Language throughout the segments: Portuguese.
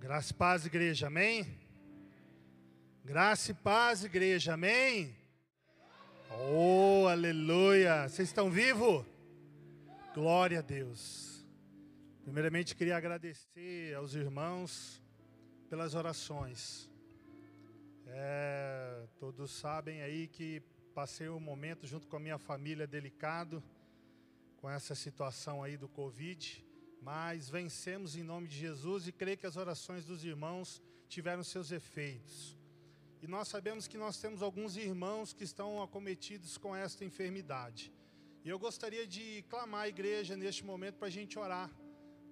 Graça e paz, igreja, amém? Graça e paz, igreja, amém? Oh, aleluia! Vocês estão vivos? Glória a Deus. Primeiramente, queria agradecer aos irmãos pelas orações. É, todos sabem aí que passei um momento junto com a minha família delicado com essa situação aí do Covid mas vencemos em nome de Jesus e creio que as orações dos irmãos tiveram seus efeitos. E nós sabemos que nós temos alguns irmãos que estão acometidos com esta enfermidade. E eu gostaria de clamar à igreja neste momento para a gente orar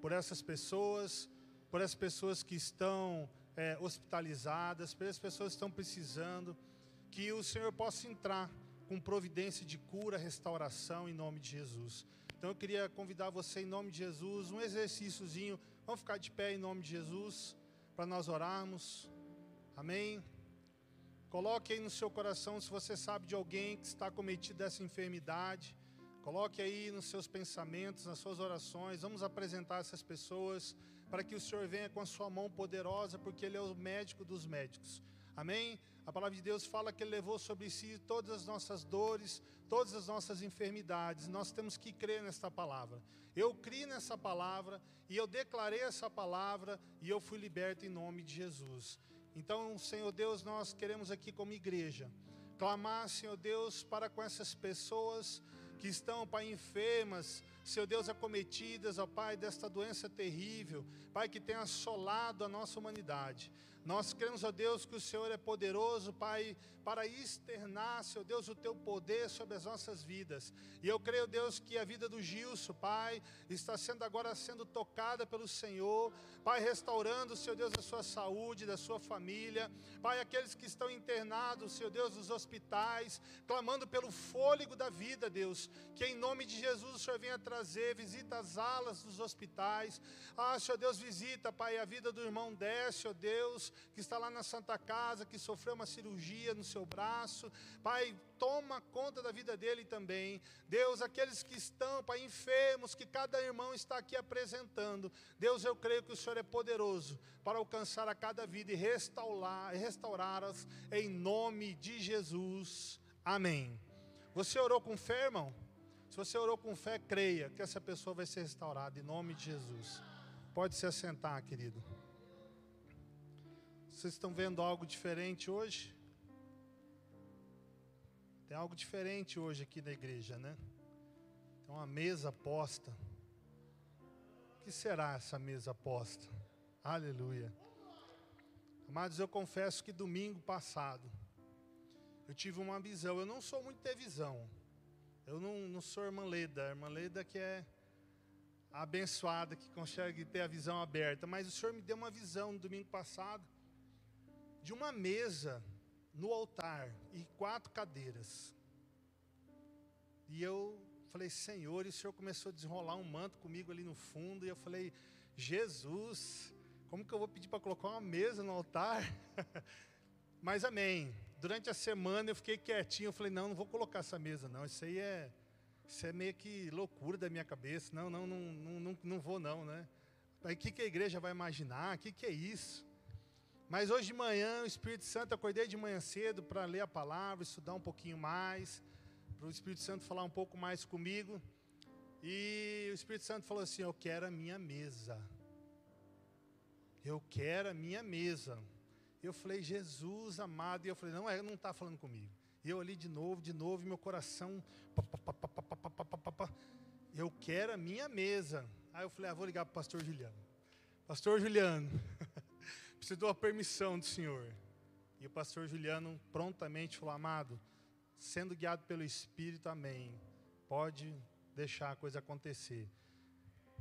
por essas pessoas, por essas pessoas que estão é, hospitalizadas, por essas pessoas que estão precisando, que o Senhor possa entrar com providência de cura, restauração em nome de Jesus. Então eu queria convidar você em nome de Jesus, um exercíciozinho. Vamos ficar de pé em nome de Jesus para nós orarmos. Amém. Coloque aí no seu coração se você sabe de alguém que está cometido dessa enfermidade. Coloque aí nos seus pensamentos, nas suas orações. Vamos apresentar essas pessoas para que o Senhor venha com a sua mão poderosa, porque Ele é o médico dos médicos. Amém? A palavra de Deus fala que Ele levou sobre si todas as nossas dores, todas as nossas enfermidades. Nós temos que crer nesta palavra. Eu criei nessa palavra e eu declarei essa palavra e eu fui liberto em nome de Jesus. Então, Senhor Deus, nós queremos aqui como igreja clamar, Senhor Deus, para com essas pessoas que estão, Pai, enfermas, Senhor Deus, acometidas, ó Pai, desta doença terrível, Pai, que tem assolado a nossa humanidade. Nós cremos, ó Deus, que o Senhor é poderoso, Pai, para externar, Senhor Deus, o teu poder sobre as nossas vidas. E eu creio, Deus, que a vida do Gilson, Pai, está sendo agora sendo tocada pelo Senhor, Pai, restaurando, Senhor Deus, a sua saúde, da sua família, Pai, aqueles que estão internados, Senhor Deus, nos hospitais, clamando pelo fôlego da vida, Deus, que em nome de Jesus o Senhor venha trazer, visita as alas dos hospitais, ah, Senhor Deus, visita, Pai, a vida do irmão Décio, Deus, que está lá na Santa Casa, que sofreu uma cirurgia no seu seu braço. Pai, toma conta da vida dele também. Deus, aqueles que estão, Pai, enfermos, que cada irmão está aqui apresentando. Deus, eu creio que o Senhor é poderoso para alcançar a cada vida e restaurar, restaurá-las em nome de Jesus. Amém. Você orou com fé, irmão? Se você orou com fé, creia que essa pessoa vai ser restaurada em nome de Jesus. Pode se assentar, querido. Vocês estão vendo algo diferente hoje? Tem algo diferente hoje aqui na igreja, né? Tem uma mesa posta. O que será essa mesa posta? Aleluia. Amados, eu confesso que domingo passado eu tive uma visão. Eu não sou muito ter visão. Eu não, não sou irmã Leda. A irmã Leda que é abençoada, que consegue ter a visão aberta. Mas o Senhor me deu uma visão no domingo passado de uma mesa no altar e quatro cadeiras. E eu falei, Senhor, e o Senhor começou a desenrolar um manto comigo ali no fundo, e eu falei, Jesus, como que eu vou pedir para colocar uma mesa no altar? Mas amém. Durante a semana eu fiquei quietinho, eu falei, não, não vou colocar essa mesa, não. Isso aí é, isso é meio que loucura da minha cabeça. Não, não, não, não, não, não vou não, né? O que, que a igreja vai imaginar? O que, que é isso? Mas hoje de manhã, o Espírito Santo, acordei de manhã cedo para ler a palavra, estudar um pouquinho mais, para o Espírito Santo falar um pouco mais comigo. E o Espírito Santo falou assim: Eu quero a minha mesa. Eu quero a minha mesa. Eu falei, Jesus amado. E eu falei, não, é, não está falando comigo. E eu ali de novo, de novo, e meu coração. Eu quero a minha mesa. Aí eu falei, ah, vou ligar para o pastor Juliano. Pastor Juliano. Preciso de uma permissão do Senhor. E o pastor Juliano prontamente falou: Amado, sendo guiado pelo Espírito, amém. Pode deixar a coisa acontecer.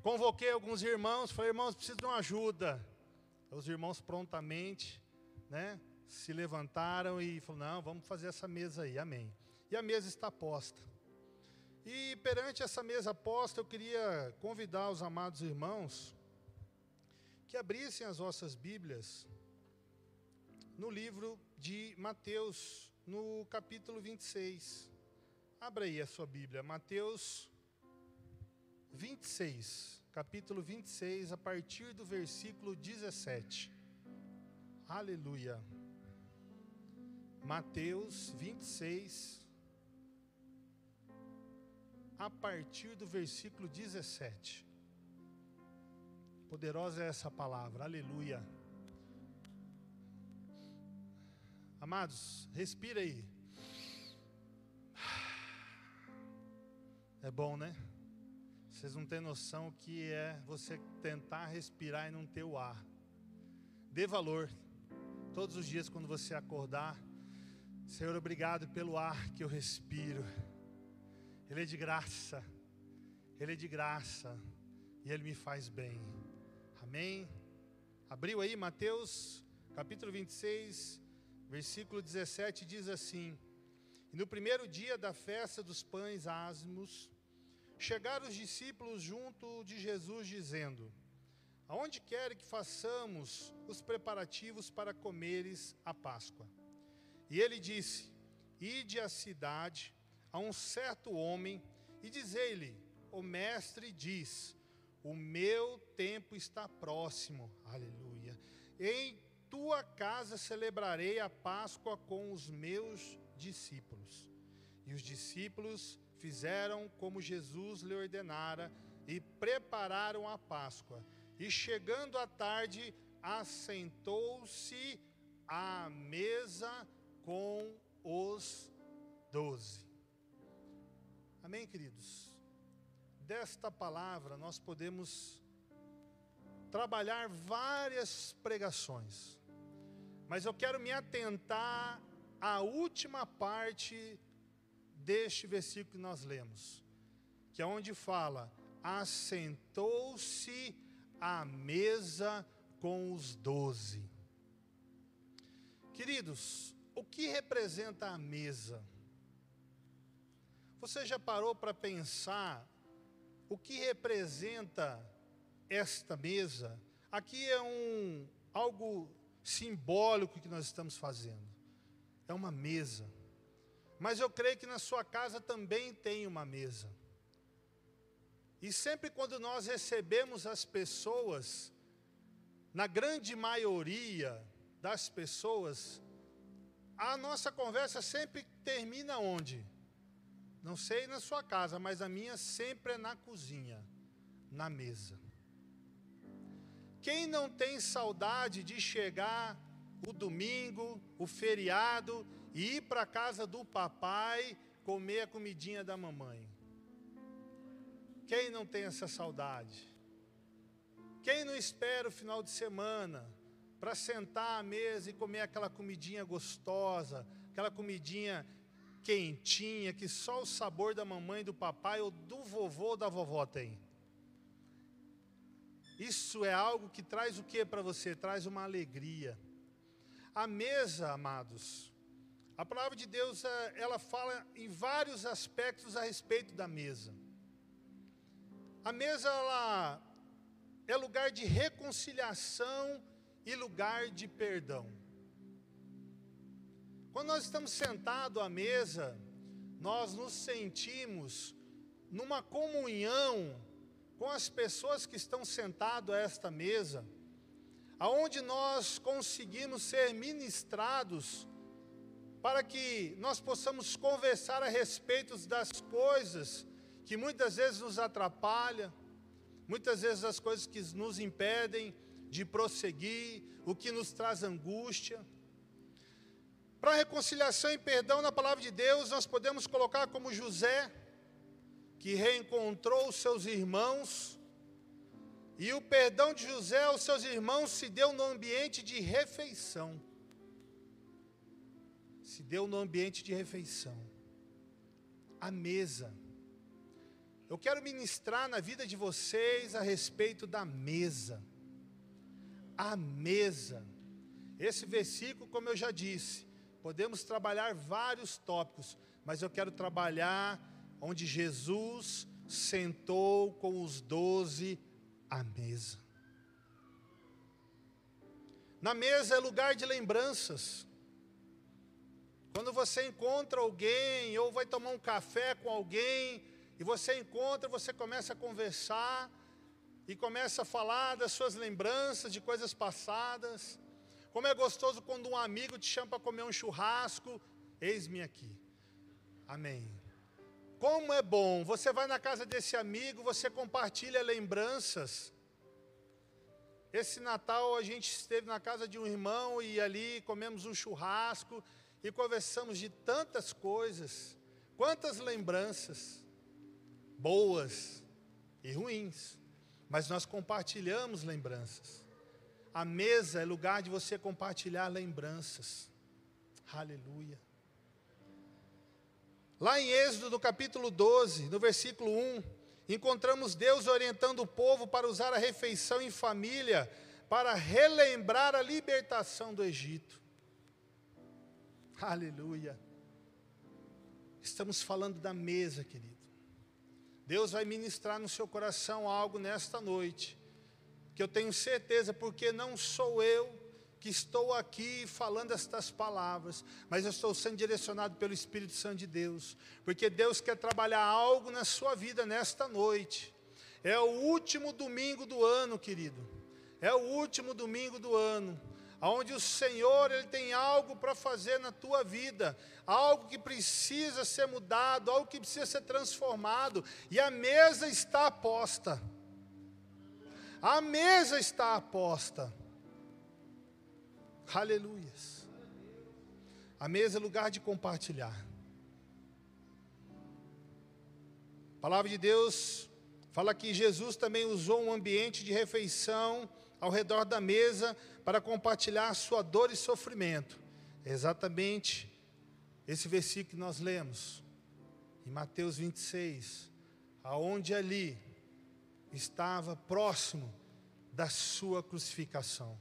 Convoquei alguns irmãos, falei: Irmãos, preciso de uma ajuda. Os irmãos prontamente, né, se levantaram e falaram: Não, vamos fazer essa mesa aí, amém. E a mesa está posta. E perante essa mesa posta, eu queria convidar os amados irmãos que abrissem as vossas Bíblias no livro de Mateus, no capítulo 26. Abra aí a sua Bíblia, Mateus 26, capítulo 26, a partir do versículo 17. Aleluia. Mateus 26, a partir do versículo 17. Poderosa é essa palavra, aleluia. Amados, respira aí. É bom, né? Vocês não têm noção o que é você tentar respirar e não ter o ar. Dê valor. Todos os dias, quando você acordar, Senhor, obrigado pelo ar que eu respiro. Ele é de graça. Ele é de graça. E Ele me faz bem. Amém? Abriu aí Mateus capítulo 26, versículo 17 diz assim: E no primeiro dia da festa dos pães asmos, chegaram os discípulos junto de Jesus, dizendo: Aonde quer que façamos os preparativos para comeres a Páscoa? E ele disse: Ide à cidade a um certo homem e dizei-lhe: O mestre diz: O meu tempo está próximo. Aleluia. Em tua casa celebrarei a Páscoa com os meus discípulos. E os discípulos fizeram como Jesus lhe ordenara e prepararam a Páscoa. E chegando à tarde, assentou-se à mesa com os doze. Amém, queridos? Desta palavra nós podemos trabalhar várias pregações, mas eu quero me atentar à última parte deste versículo que nós lemos, que é onde fala: assentou-se à mesa com os doze. Queridos, o que representa a mesa? Você já parou para pensar o que representa esta mesa? Aqui é um algo simbólico que nós estamos fazendo. É uma mesa. Mas eu creio que na sua casa também tem uma mesa. E sempre quando nós recebemos as pessoas, na grande maioria das pessoas, a nossa conversa sempre termina onde? Não sei na sua casa, mas a minha sempre é na cozinha, na mesa. Quem não tem saudade de chegar o domingo, o feriado, e ir para a casa do papai comer a comidinha da mamãe? Quem não tem essa saudade? Quem não espera o final de semana para sentar à mesa e comer aquela comidinha gostosa, aquela comidinha quentinha, que só o sabor da mamãe, do papai ou do vovô ou da vovó tem. Isso é algo que traz o que para você? Traz uma alegria. A mesa, amados, a palavra de Deus, é, ela fala em vários aspectos a respeito da mesa. A mesa, ela é lugar de reconciliação e lugar de perdão. Quando nós estamos sentados à mesa, nós nos sentimos numa comunhão com as pessoas que estão sentadas a esta mesa, aonde nós conseguimos ser ministrados para que nós possamos conversar a respeito das coisas que muitas vezes nos atrapalham, muitas vezes as coisas que nos impedem de prosseguir, o que nos traz angústia. Para reconciliação e perdão na palavra de Deus, nós podemos colocar como José, que reencontrou seus irmãos, e o perdão de José aos seus irmãos se deu no ambiente de refeição. Se deu no ambiente de refeição. A mesa. Eu quero ministrar na vida de vocês a respeito da mesa a mesa. Esse versículo, como eu já disse, podemos trabalhar vários tópicos, mas eu quero trabalhar onde Jesus sentou com os doze à mesa. Na mesa é lugar de lembranças. Quando você encontra alguém, ou vai tomar um café com alguém, e você encontra, você começa a conversar, e começa a falar das suas lembranças de coisas passadas. Como é gostoso quando um amigo te chama para comer um churrasco. Eis-me aqui. Amém. Como é bom, você vai na casa desse amigo, você compartilha lembranças. Esse Natal a gente esteve na casa de um irmão e ali comemos um churrasco e conversamos de tantas coisas, quantas lembranças, boas e ruins, mas nós compartilhamos lembranças. A mesa é lugar de você compartilhar lembranças. Aleluia. Lá em Êxodo, no capítulo 12, no versículo 1, encontramos Deus orientando o povo para usar a refeição em família para relembrar a libertação do Egito. Aleluia. Estamos falando da mesa, querido. Deus vai ministrar no seu coração algo nesta noite, que eu tenho certeza, porque não sou eu que estou aqui falando estas palavras, mas eu estou sendo direcionado pelo Espírito Santo de Deus, porque Deus quer trabalhar algo na sua vida nesta noite. É o último domingo do ano, querido. É o último domingo do ano onde o Senhor ele tem algo para fazer na tua vida, algo que precisa ser mudado, algo que precisa ser transformado, e a mesa está aposta. A mesa está aposta. Aleluias. A mesa é lugar de compartilhar. A palavra de Deus fala que Jesus também usou um ambiente de refeição ao redor da mesa para compartilhar sua dor e sofrimento. É exatamente esse versículo que nós lemos em Mateus 26, aonde ali estava próximo da sua crucificação.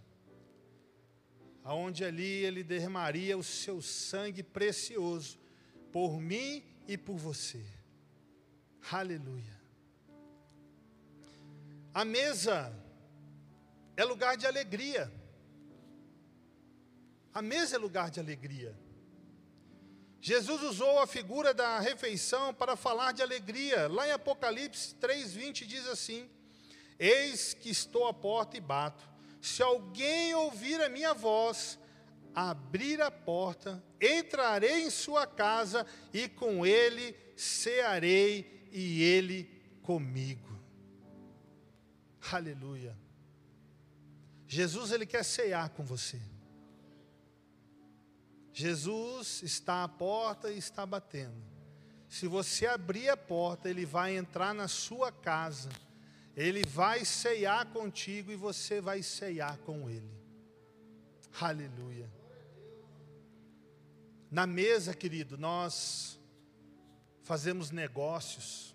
Aonde ali ele derramaria o seu sangue precioso por mim e por você. Aleluia. A mesa é lugar de alegria. A mesa é lugar de alegria. Jesus usou a figura da refeição para falar de alegria. Lá em Apocalipse 3:20 diz assim: Eis que estou à porta e bato. Se alguém ouvir a minha voz, abrir a porta, entrarei em sua casa e com ele cearei e ele comigo. Aleluia. Jesus ele quer cear com você. Jesus está à porta e está batendo. Se você abrir a porta, ele vai entrar na sua casa. Ele vai ceiar contigo e você vai ceiar com ele. Aleluia. Na mesa, querido, nós fazemos negócios.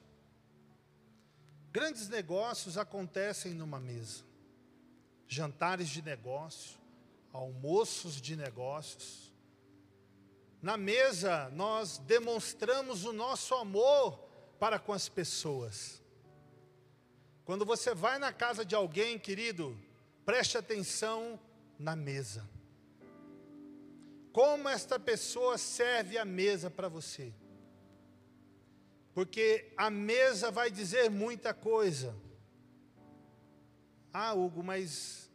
Grandes negócios acontecem numa mesa. Jantares de negócio, almoços de negócios na mesa, nós demonstramos o nosso amor para com as pessoas. Quando você vai na casa de alguém, querido, preste atenção na mesa. Como esta pessoa serve a mesa para você? Porque a mesa vai dizer muita coisa. Ah, Hugo, mas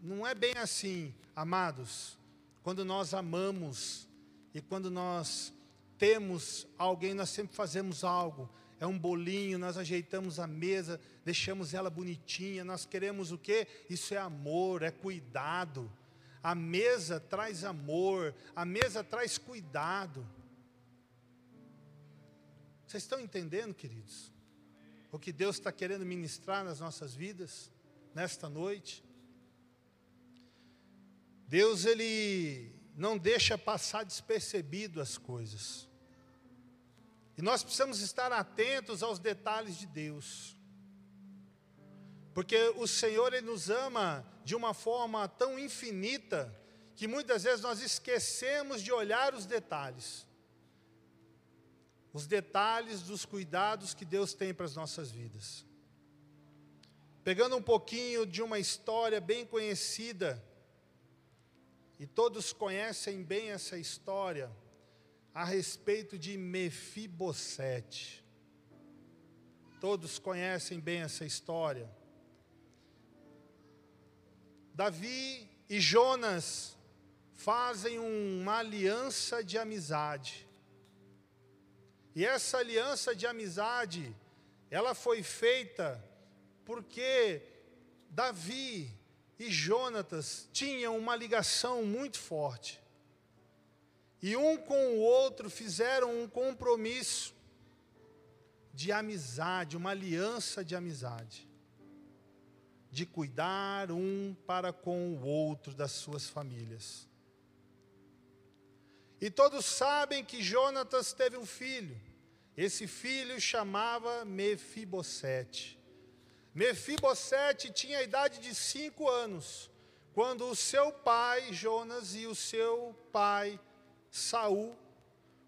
não é bem assim, amados. Quando nós amamos, e quando nós temos alguém, nós sempre fazemos algo. É um bolinho, nós ajeitamos a mesa, deixamos ela bonitinha. Nós queremos o quê? Isso é amor, é cuidado. A mesa traz amor, a mesa traz cuidado. Vocês estão entendendo, queridos? O que Deus está querendo ministrar nas nossas vidas, nesta noite? Deus, Ele não deixa passar despercebido as coisas. E nós precisamos estar atentos aos detalhes de Deus. Porque o Senhor ele nos ama de uma forma tão infinita que muitas vezes nós esquecemos de olhar os detalhes. Os detalhes dos cuidados que Deus tem para as nossas vidas. Pegando um pouquinho de uma história bem conhecida e todos conhecem bem essa história a respeito de Mefibosete. Todos conhecem bem essa história. Davi, e Jonas fazem uma aliança de amizade. E essa aliança de amizade, ela foi feita porque Davi e Jonatas tinham uma ligação muito forte. E um com o outro fizeram um compromisso de amizade, uma aliança de amizade, de cuidar um para com o outro das suas famílias. E todos sabem que Jonatas teve um filho. Esse filho chamava Mefibosete. Mefibosete tinha a idade de cinco anos, quando o seu pai Jonas e o seu pai Saul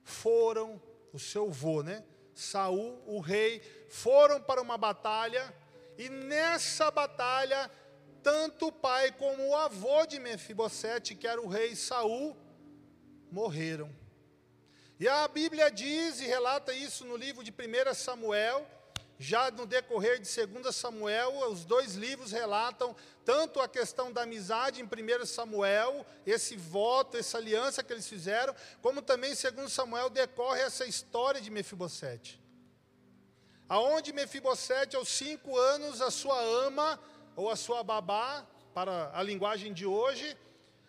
foram, o seu avô, né? Saul, o rei, foram para uma batalha, e nessa batalha, tanto o pai como o avô de Mefibosete, que era o rei Saul, morreram. E a Bíblia diz e relata isso no livro de 1 Samuel, já no decorrer de 2 Samuel, os dois livros relatam tanto a questão da amizade em 1 Samuel, esse voto, essa aliança que eles fizeram, como também em 2 Samuel decorre essa história de Mefibosete. Aonde Mefibosete, aos cinco anos, a sua ama, ou a sua babá, para a linguagem de hoje,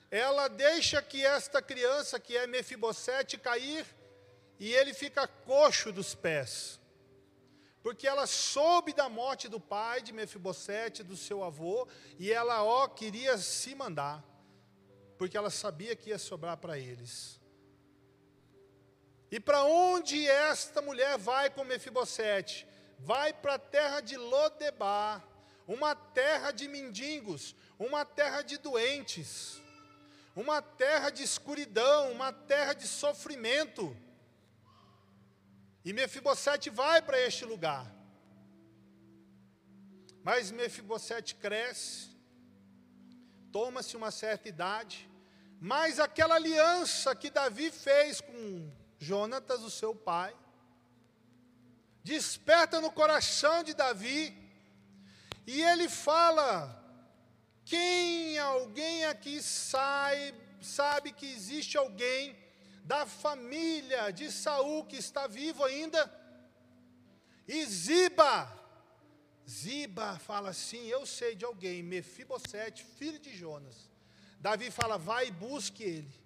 ela deixa que esta criança, que é Mefibosete, cair, e ele fica coxo dos pés porque ela soube da morte do pai de Mefibosete, do seu avô, e ela, ó, queria se mandar, porque ela sabia que ia sobrar para eles. E para onde esta mulher vai com Mefibosete? Vai para a terra de Lodebar, uma terra de mendigos, uma terra de doentes, uma terra de escuridão, uma terra de sofrimento. E Mefibosete vai para este lugar. Mas Mefibosete cresce, toma-se uma certa idade, mas aquela aliança que Davi fez com Jonatas, o seu pai, desperta no coração de Davi, e ele fala: quem alguém aqui sabe, sabe que existe alguém da família de Saul que está vivo ainda. E Ziba, Ziba fala assim: Eu sei de alguém, Mefibosete, filho de Jonas. Davi fala: Vai e busque ele.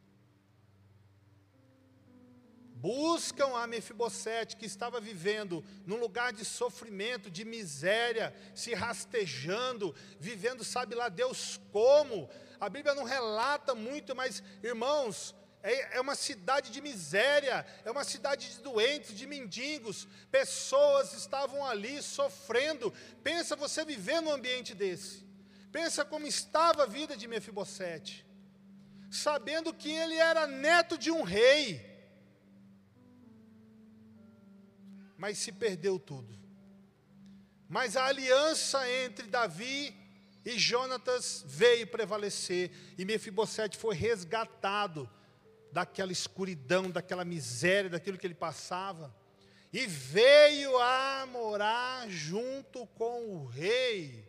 Buscam a Mefibosete, que estava vivendo num lugar de sofrimento, de miséria, se rastejando, vivendo, sabe lá Deus como. A Bíblia não relata muito, mas, irmãos, é, é uma cidade de miséria, é uma cidade de doentes, de mendigos. Pessoas estavam ali sofrendo. Pensa você viver num ambiente desse. Pensa como estava a vida de Mefibosete, sabendo que ele era neto de um rei, mas se perdeu tudo. Mas a aliança entre Davi e Jonatas veio prevalecer, e Mefibosete foi resgatado daquela escuridão, daquela miséria, daquilo que ele passava, e veio a morar junto com o rei,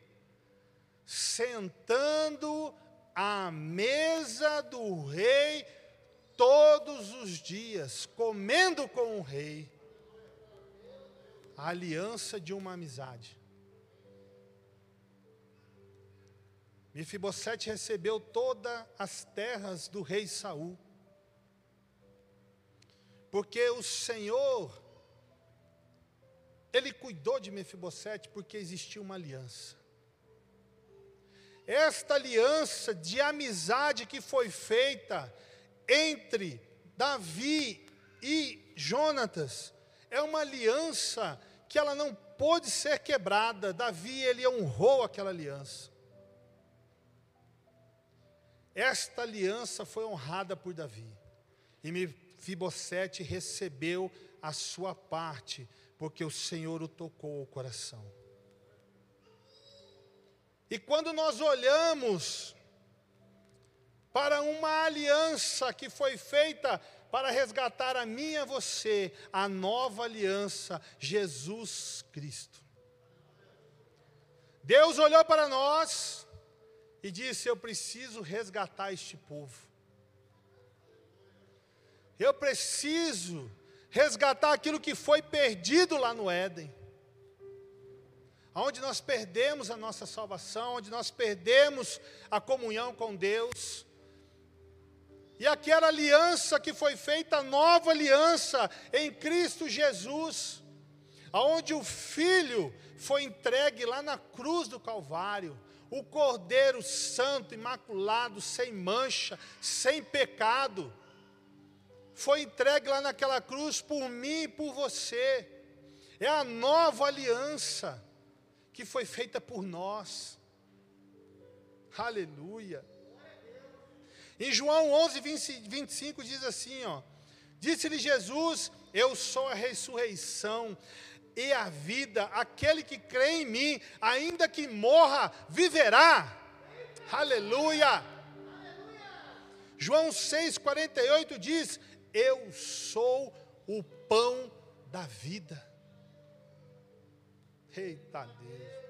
sentando à mesa do rei todos os dias, comendo com o rei. A aliança de uma amizade. Mefibosete recebeu todas as terras do rei Saul porque o Senhor, Ele cuidou de Mefibosete porque existia uma aliança. Esta aliança de amizade que foi feita entre Davi e Jonatas é uma aliança que ela não pôde ser quebrada. Davi ele honrou aquela aliança. Esta aliança foi honrada por Davi. E me Fibosete recebeu a sua parte, porque o Senhor o tocou o coração. E quando nós olhamos para uma aliança que foi feita para resgatar a mim e a você, a nova aliança, Jesus Cristo. Deus olhou para nós e disse: Eu preciso resgatar este povo. Eu preciso resgatar aquilo que foi perdido lá no Éden. Onde nós perdemos a nossa salvação, onde nós perdemos a comunhão com Deus. E aquela aliança que foi feita, a nova aliança em Cristo Jesus, aonde o Filho foi entregue lá na cruz do Calvário, o Cordeiro Santo, imaculado, sem mancha, sem pecado, foi entregue lá naquela cruz por mim e por você. É a nova aliança que foi feita por nós. Aleluia. Em João 11, 20, 25 diz assim, ó. Disse-lhe Jesus: Eu sou a ressurreição e a vida. Aquele que crê em mim, ainda que morra, viverá. Aleluia. João 6,48 diz: Eu sou o pão da vida. Eita Deus.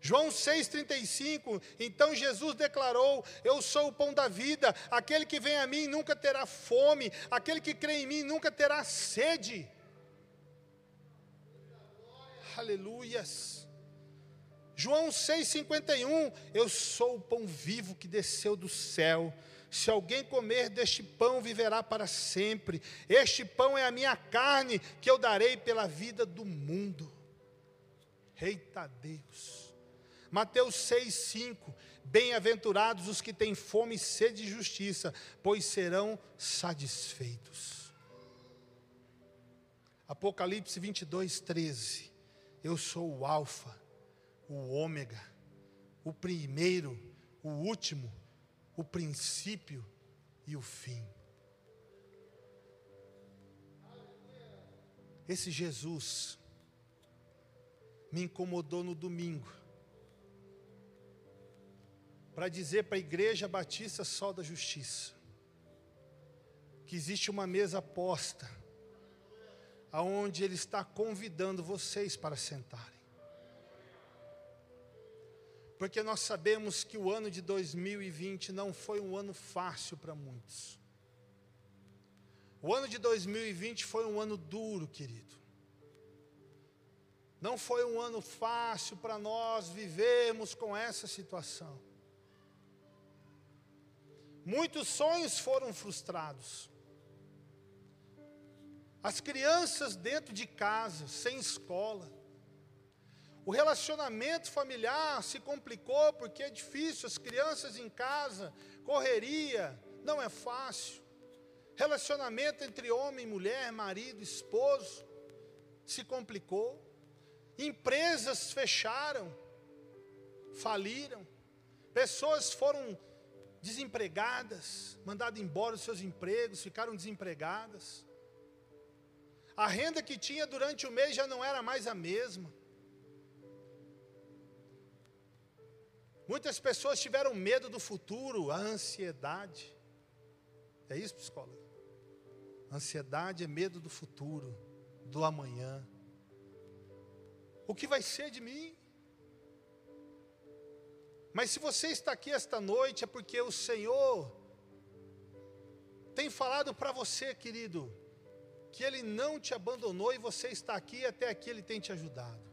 João 6,35, então Jesus declarou: Eu sou o pão da vida, aquele que vem a mim nunca terá fome, aquele que crê em mim nunca terá sede. Aleluias. João 6,51, eu sou o pão vivo que desceu do céu. Se alguém comer deste pão, viverá para sempre. Este pão é a minha carne, que eu darei pela vida do mundo. Eita Deus. Mateus 6,5: Bem-aventurados os que têm fome e sede de justiça, pois serão satisfeitos. Apocalipse 22, 13: Eu sou o Alfa, o Ômega, o primeiro, o último, o princípio e o fim. Esse Jesus me incomodou no domingo para dizer para a Igreja Batista Sol da Justiça que existe uma mesa posta aonde ele está convidando vocês para sentarem. Porque nós sabemos que o ano de 2020 não foi um ano fácil para muitos. O ano de 2020 foi um ano duro, querido. Não foi um ano fácil para nós vivermos com essa situação. Muitos sonhos foram frustrados. As crianças dentro de casa, sem escola. O relacionamento familiar se complicou porque é difícil, as crianças em casa, correria, não é fácil. Relacionamento entre homem e mulher, marido, esposo, se complicou. Empresas fecharam, faliram. Pessoas foram desempregadas, mandadas embora dos seus empregos, ficaram desempregadas. A renda que tinha durante o mês já não era mais a mesma. Muitas pessoas tiveram medo do futuro, a ansiedade. É isso, psicólogo? Ansiedade é medo do futuro, do amanhã. O que vai ser de mim? Mas se você está aqui esta noite, é porque o Senhor tem falado para você, querido, que Ele não te abandonou e você está aqui até aqui Ele tem te ajudado.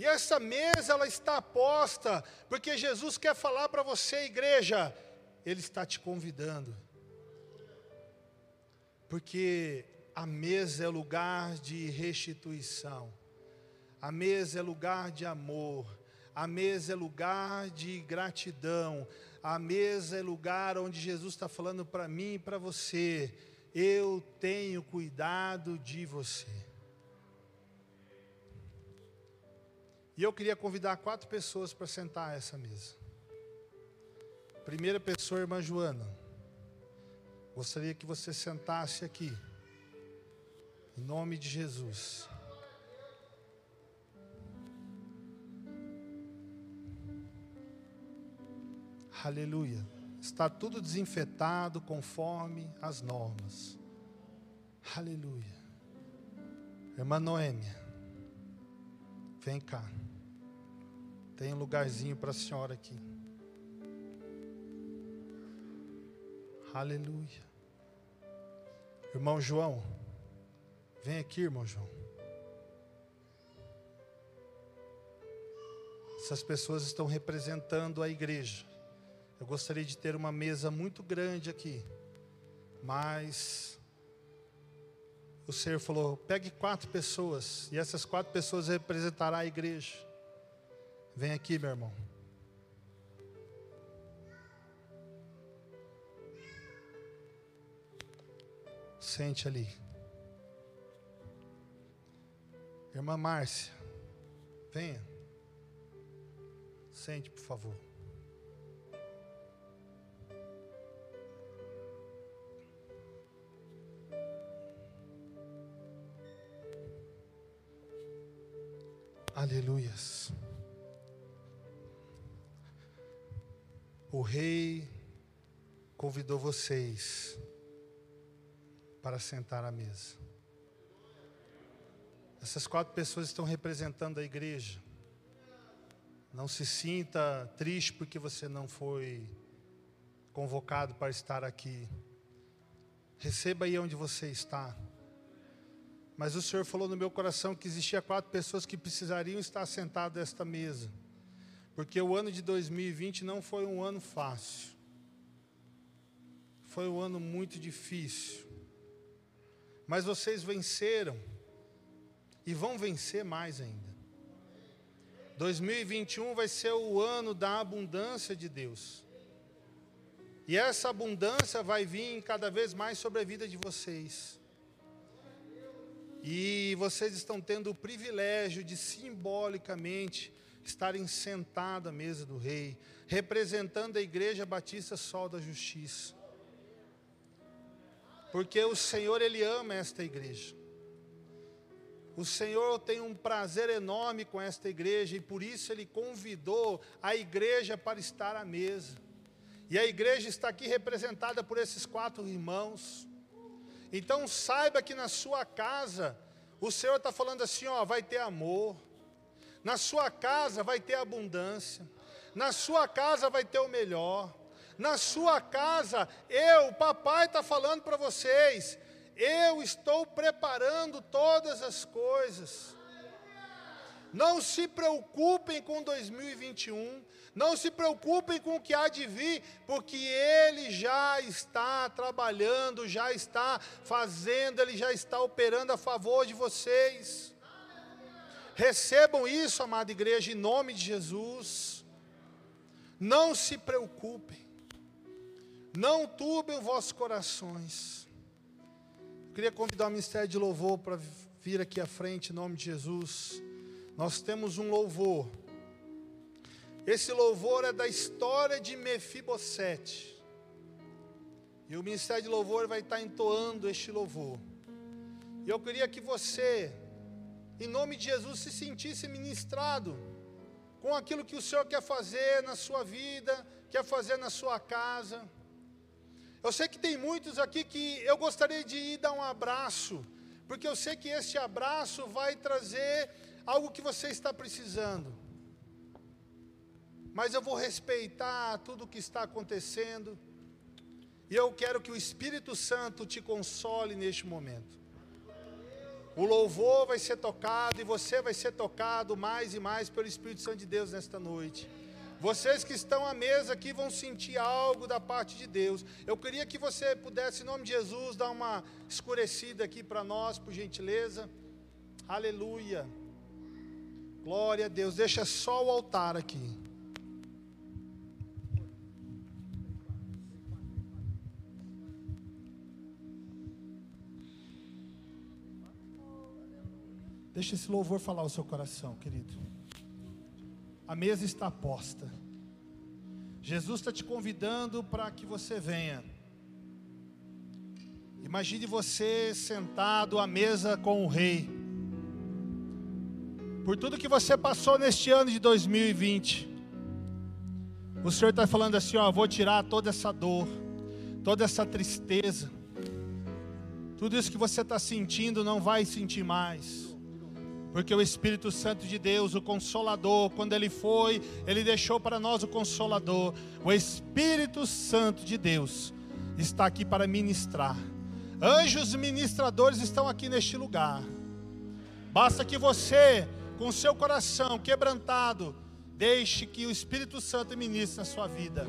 E essa mesa, ela está posta, porque Jesus quer falar para você, igreja, Ele está te convidando. Porque a mesa é lugar de restituição, a mesa é lugar de amor, a mesa é lugar de gratidão. A mesa é lugar onde Jesus está falando para mim e para você: eu tenho cuidado de você. E eu queria convidar quatro pessoas para sentar a essa mesa. Primeira pessoa, irmã Joana. Gostaria que você sentasse aqui. Em nome de Jesus. Aleluia. Está tudo desinfetado conforme as normas. Aleluia. Irmã Noêmia, vem cá. Tem um lugarzinho para a senhora aqui. Aleluia. Irmão João, vem aqui, irmão João. Essas pessoas estão representando a igreja. Eu gostaria de ter uma mesa muito grande aqui, mas o Senhor falou: pegue quatro pessoas, e essas quatro pessoas representarão a igreja. Vem aqui, meu irmão. Sente ali. Irmã Márcia, venha. Sente, por favor. Aleluias. O rei convidou vocês para sentar à mesa. Essas quatro pessoas estão representando a igreja. Não se sinta triste porque você não foi convocado para estar aqui. Receba aí onde você está. Mas o Senhor falou no meu coração que existia quatro pessoas que precisariam estar sentadas esta mesa. Porque o ano de 2020 não foi um ano fácil. Foi um ano muito difícil. Mas vocês venceram e vão vencer mais ainda. 2021 vai ser o ano da abundância de Deus. E essa abundância vai vir cada vez mais sobre a vida de vocês. E vocês estão tendo o privilégio de simbolicamente estarem sentados à mesa do rei, representando a Igreja Batista Sol da Justiça. Porque o Senhor, Ele ama esta igreja. O Senhor tem um prazer enorme com esta igreja e por isso Ele convidou a igreja para estar à mesa. E a igreja está aqui representada por esses quatro irmãos. Então saiba que na sua casa, o Senhor está falando assim: ó, vai ter amor, na sua casa vai ter abundância, na sua casa vai ter o melhor, na sua casa, eu, papai está falando para vocês, eu estou preparando todas as coisas. Não se preocupem com 2021, não se preocupem com o que há de vir, porque Ele já está trabalhando, já está fazendo, Ele já está operando a favor de vocês. Recebam isso, amada igreja, em nome de Jesus. Não se preocupem, não turbem os vossos corações. Eu queria convidar o Ministério de Louvor para vir aqui à frente, em nome de Jesus. Nós temos um louvor esse louvor é da história de Mefibosete. E o Ministério de Louvor vai estar entoando este louvor. E eu queria que você, em nome de Jesus, se sentisse ministrado com aquilo que o Senhor quer fazer na sua vida, quer fazer na sua casa. Eu sei que tem muitos aqui que eu gostaria de ir dar um abraço, porque eu sei que este abraço vai trazer algo que você está precisando mas eu vou respeitar tudo o que está acontecendo, e eu quero que o Espírito Santo te console neste momento. O louvor vai ser tocado e você vai ser tocado mais e mais pelo Espírito Santo de Deus nesta noite. Vocês que estão à mesa aqui vão sentir algo da parte de Deus. Eu queria que você pudesse, em nome de Jesus, dar uma escurecida aqui para nós, por gentileza. Aleluia. Glória a Deus. Deixa só o altar aqui. Deixa esse louvor falar o seu coração, querido. A mesa está posta. Jesus está te convidando para que você venha. Imagine você sentado à mesa com o Rei. Por tudo que você passou neste ano de 2020. O Senhor está falando assim: ó, vou tirar toda essa dor, toda essa tristeza. Tudo isso que você está sentindo não vai sentir mais. Porque o Espírito Santo de Deus, o Consolador, quando ele foi, ele deixou para nós o Consolador. O Espírito Santo de Deus está aqui para ministrar. Anjos ministradores estão aqui neste lugar. Basta que você, com seu coração quebrantado, deixe que o Espírito Santo ministre na sua vida.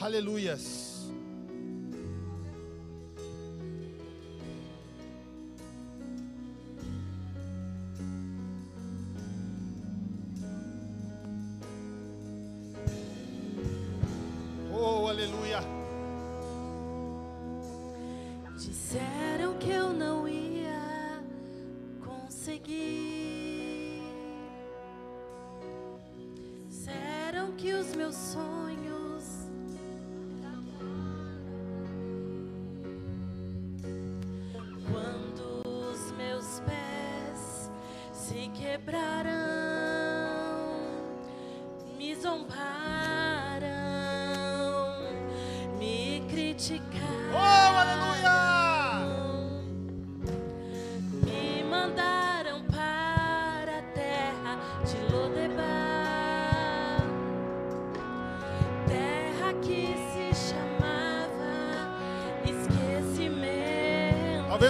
Aleluias. aleluia. Disseram que eu não ia conseguir. Disseram que os meus sonhos quando os meus pés se quebraram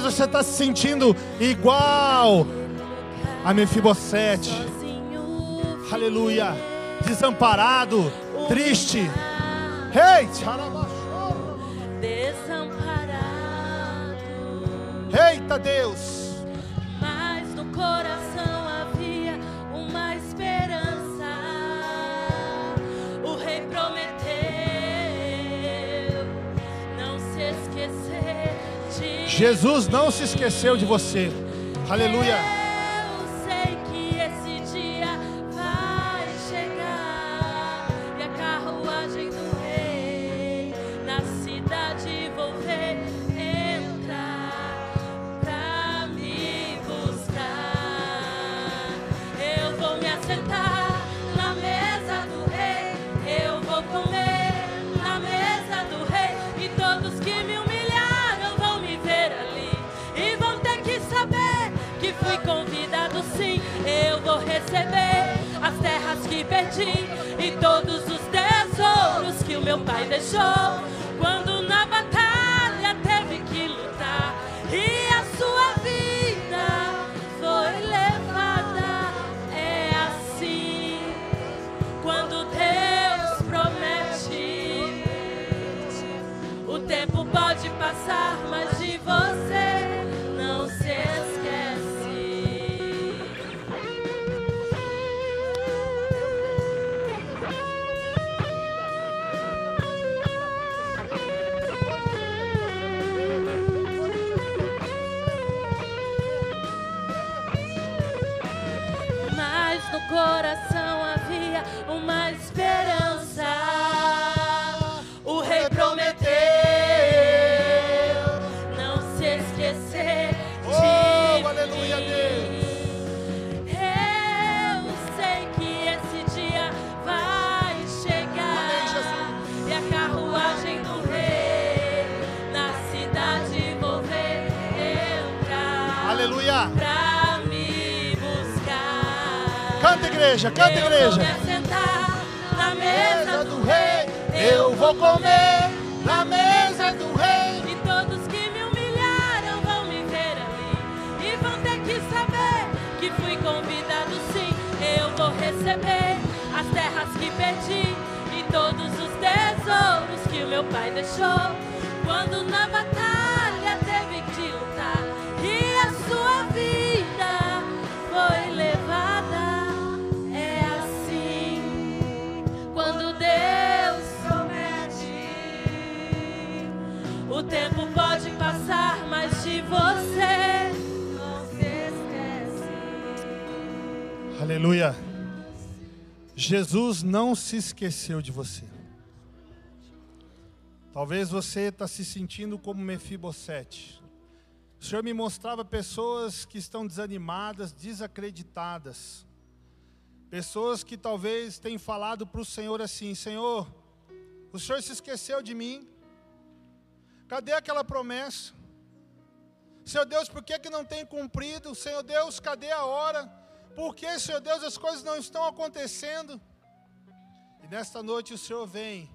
você está se sentindo igual a Mefibosete. Aleluia. Desamparado, triste. Hey, Desamparado. Jesus não se esqueceu de você. Aleluia. E todos os tesouros que o meu pai deixou Canta igreja, canta igreja. na mesa do rei. Eu vou comer na mesa do rei. E todos que me humilharam vão me ver ali. E vão ter que saber que fui convidado sim. Eu vou receber as terras que pedi. E todos os tesouros que o meu pai deixou. Quando na batalha você não se esquece. Aleluia. Jesus não se esqueceu de você. Talvez você está se sentindo como Mefibosete. O Senhor me mostrava pessoas que estão desanimadas, desacreditadas. Pessoas que talvez tenham falado para o Senhor assim: Senhor, o Senhor se esqueceu de mim. Cadê aquela promessa? Senhor Deus, por que, que não tem cumprido? Senhor Deus, cadê a hora? Por que, Senhor Deus, as coisas não estão acontecendo? E nesta noite o Senhor vem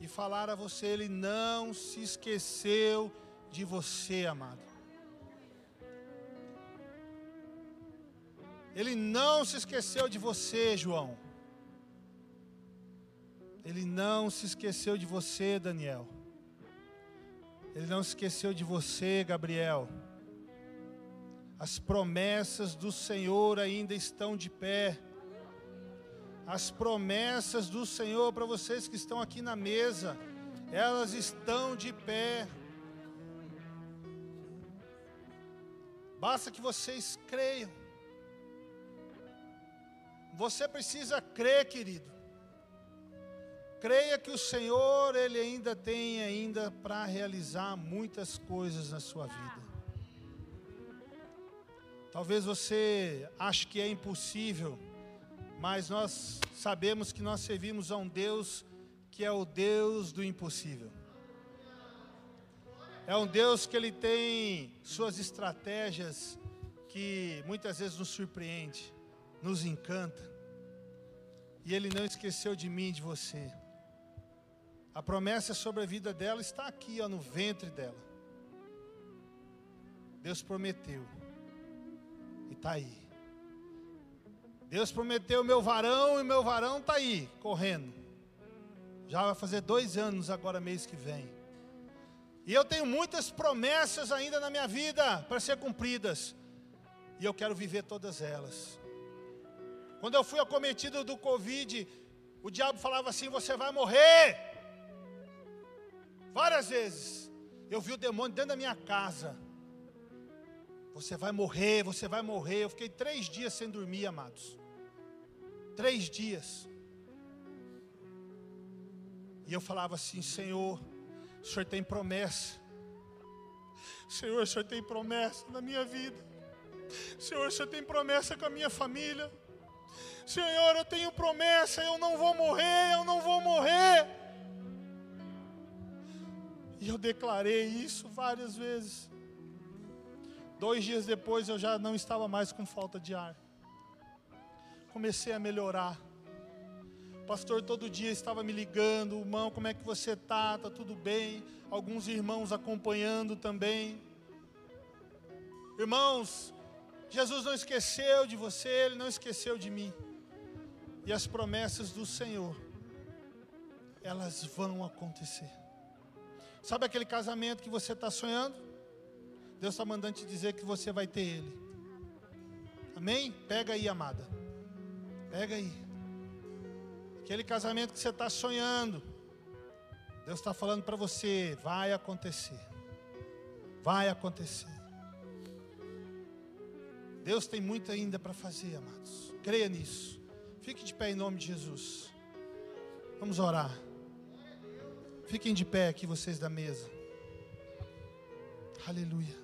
e falar a você, Ele não se esqueceu de você, amado. Ele não se esqueceu de você, João. Ele não se esqueceu de você, Daniel. Ele não esqueceu de você, Gabriel. As promessas do Senhor ainda estão de pé. As promessas do Senhor para vocês que estão aqui na mesa, elas estão de pé. Basta que vocês creiam. Você precisa crer, querido. Creia que o Senhor, Ele ainda tem ainda para realizar muitas coisas na sua vida. Talvez você ache que é impossível mas nós sabemos que nós servimos a um Deus que é o Deus do impossível. É um Deus que ele tem suas estratégias que muitas vezes nos surpreende, nos encanta. E ele não esqueceu de mim, de você. A promessa sobre a vida dela está aqui, ó, no ventre dela. Deus prometeu. E está aí. Deus prometeu meu varão e meu varão está aí, correndo. Já vai fazer dois anos agora, mês que vem. E eu tenho muitas promessas ainda na minha vida para ser cumpridas. E eu quero viver todas elas. Quando eu fui acometido do Covid, o diabo falava assim: Você vai morrer. Várias vezes. Eu vi o demônio dentro da minha casa. Você vai morrer, você vai morrer. Eu fiquei três dias sem dormir, amados. Três dias. E eu falava assim: Senhor, o Senhor tem promessa. Senhor, o Senhor tem promessa na minha vida. Senhor, o Senhor tem promessa com a minha família. Senhor, eu tenho promessa, eu não vou morrer, eu não vou morrer. E eu declarei isso várias vezes. Dois dias depois eu já não estava mais com falta de ar. Comecei a melhorar. O pastor todo dia estava me ligando, irmão, como é que você está? Está tudo bem? Alguns irmãos acompanhando também. Irmãos, Jesus não esqueceu de você, Ele não esqueceu de mim. E as promessas do Senhor, elas vão acontecer. Sabe aquele casamento que você está sonhando? Deus está mandando te dizer que você vai ter ele. Amém? Pega aí, amada. Pega aí. Aquele casamento que você está sonhando. Deus está falando para você: vai acontecer. Vai acontecer. Deus tem muito ainda para fazer, amados. Creia nisso. Fique de pé em nome de Jesus. Vamos orar. Fiquem de pé aqui, vocês da mesa. Aleluia.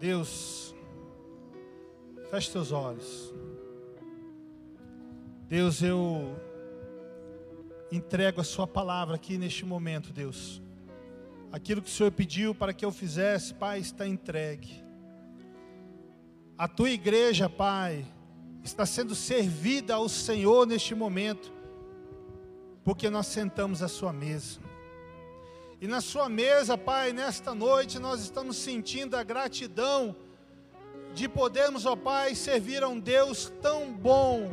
Deus, feche seus olhos. Deus, eu entrego a Sua palavra aqui neste momento, Deus. Aquilo que o Senhor pediu para que eu fizesse, Pai, está entregue. A tua igreja, Pai, está sendo servida ao Senhor neste momento, porque nós sentamos à Sua mesa. E na sua mesa, Pai, nesta noite nós estamos sentindo a gratidão de podermos, ó Pai, servir a um Deus tão bom,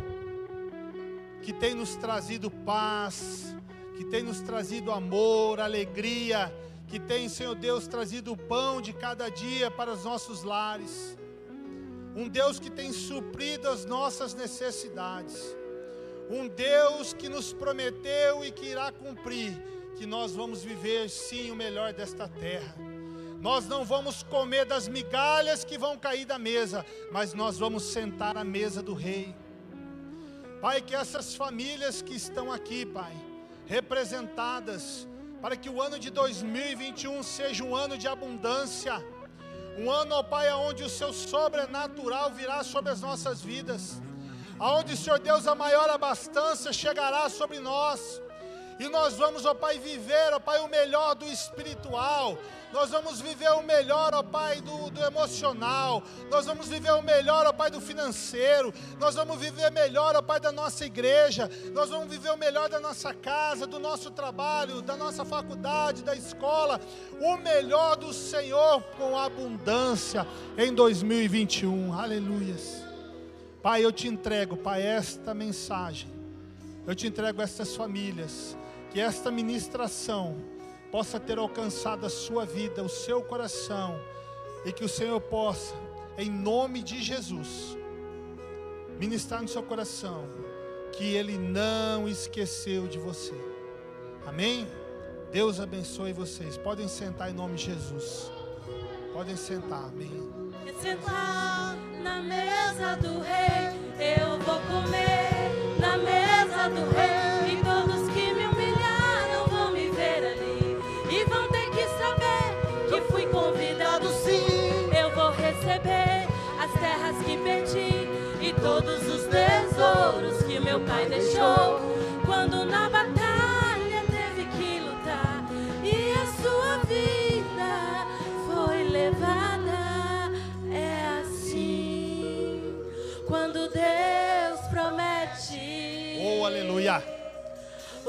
que tem nos trazido paz, que tem nos trazido amor, alegria, que tem, Senhor Deus, trazido o pão de cada dia para os nossos lares. Um Deus que tem suprido as nossas necessidades. Um Deus que nos prometeu e que irá cumprir que nós vamos viver sim o melhor desta terra. Nós não vamos comer das migalhas que vão cair da mesa, mas nós vamos sentar à mesa do Rei. Pai, que essas famílias que estão aqui, Pai, representadas, para que o ano de 2021 seja um ano de abundância, um ano, ó Pai, onde o Seu sobrenatural virá sobre as nossas vidas, aonde, Senhor Deus, a maior abastança chegará sobre nós E nós vamos, ó Pai, viver, ó Pai, o melhor do espiritual. Nós vamos viver o melhor, ó Pai, do, do emocional. Nós vamos viver o melhor, ó Pai, do financeiro. Nós vamos viver melhor, ó Pai, da nossa igreja. Nós vamos viver o melhor da nossa casa, do nosso trabalho, da nossa faculdade, da escola. O melhor do Senhor com abundância em 2021. Aleluias. Pai, eu te entrego, Pai, esta mensagem. Eu te entrego estas famílias. Que esta ministração possa ter alcançado a sua vida, o seu coração, e que o Senhor possa, em nome de Jesus, ministrar no seu coração, que Ele não esqueceu de você. Amém? Deus abençoe vocês. Podem sentar em nome de Jesus. Podem sentar. Amém. Sentar na mesa do rei, eu vou comer na mesa do rei. E todos que me humilharam vão me ver ali. E vão ter que saber que fui convidado sim. Eu vou receber as terras que perdi e todos os tesouros que meu pai deixou.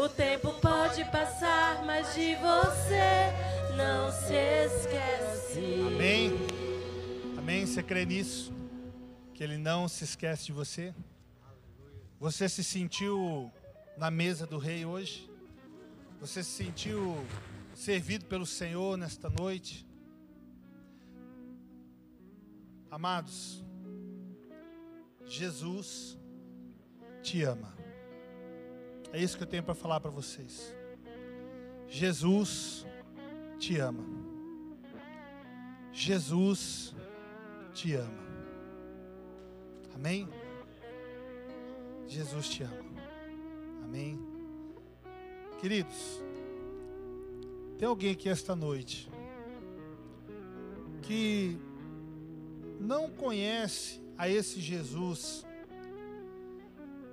O tempo pode passar, mas de você não se esquece. Amém. Amém. Você crê nisso? Que Ele não se esquece de você? Você se sentiu na mesa do Rei hoje? Você se sentiu servido pelo Senhor nesta noite? Amados, Jesus te ama. É isso que eu tenho para falar para vocês. Jesus te ama. Jesus te ama. Amém? Jesus te ama. Amém? Queridos, tem alguém aqui esta noite que não conhece a esse Jesus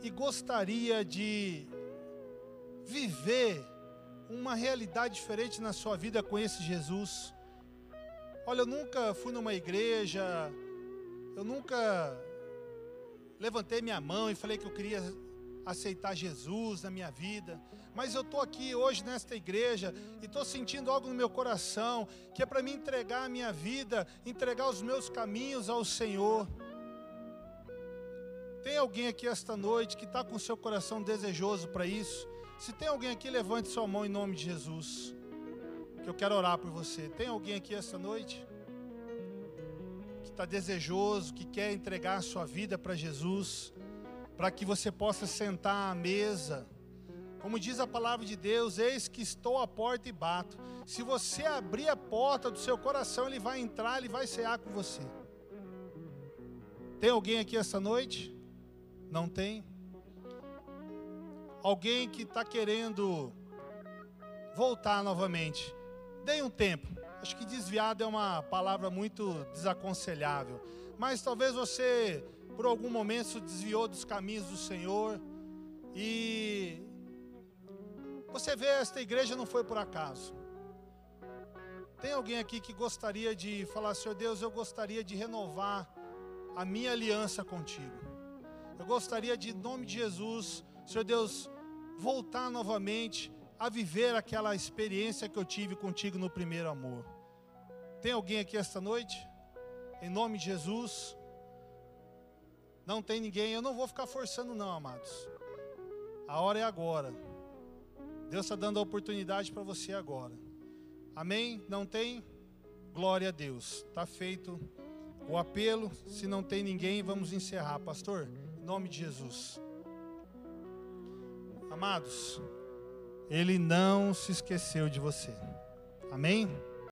e gostaria de viver uma realidade diferente na sua vida com esse Jesus. Olha, eu nunca fui numa igreja, eu nunca levantei minha mão e falei que eu queria aceitar Jesus na minha vida, mas eu estou aqui hoje nesta igreja e estou sentindo algo no meu coração que é para me entregar a minha vida, entregar os meus caminhos ao Senhor. Tem alguém aqui esta noite que está com seu coração desejoso para isso? Se tem alguém aqui, levante sua mão em nome de Jesus, que eu quero orar por você. Tem alguém aqui esta noite? que está desejoso, que quer entregar a sua vida para Jesus, para que você possa sentar à mesa. Como diz a palavra de Deus, eis que estou à porta e bato. Se você abrir a porta do seu coração, ele vai entrar, ele vai cear com você. Tem alguém aqui essa noite? Não tem? Alguém que está querendo voltar novamente? Dê um tempo. Acho que desviado é uma palavra muito desaconselhável. Mas talvez você, por algum momento, se desviou dos caminhos do Senhor. E você vê, esta igreja não foi por acaso. Tem alguém aqui que gostaria de falar, Senhor Deus, eu gostaria de renovar a minha aliança contigo. Eu gostaria de, em nome de Jesus, Senhor Deus, voltar novamente a viver aquela experiência que eu tive contigo no primeiro amor. Tem alguém aqui esta noite? Em nome de Jesus? Não tem ninguém, eu não vou ficar forçando, não, amados. A hora é agora. Deus está dando a oportunidade para você agora. Amém? Não tem? Glória a Deus. Está feito o apelo. Se não tem ninguém, vamos encerrar. Pastor, em nome de Jesus. Amados, Ele não se esqueceu de você. Amém?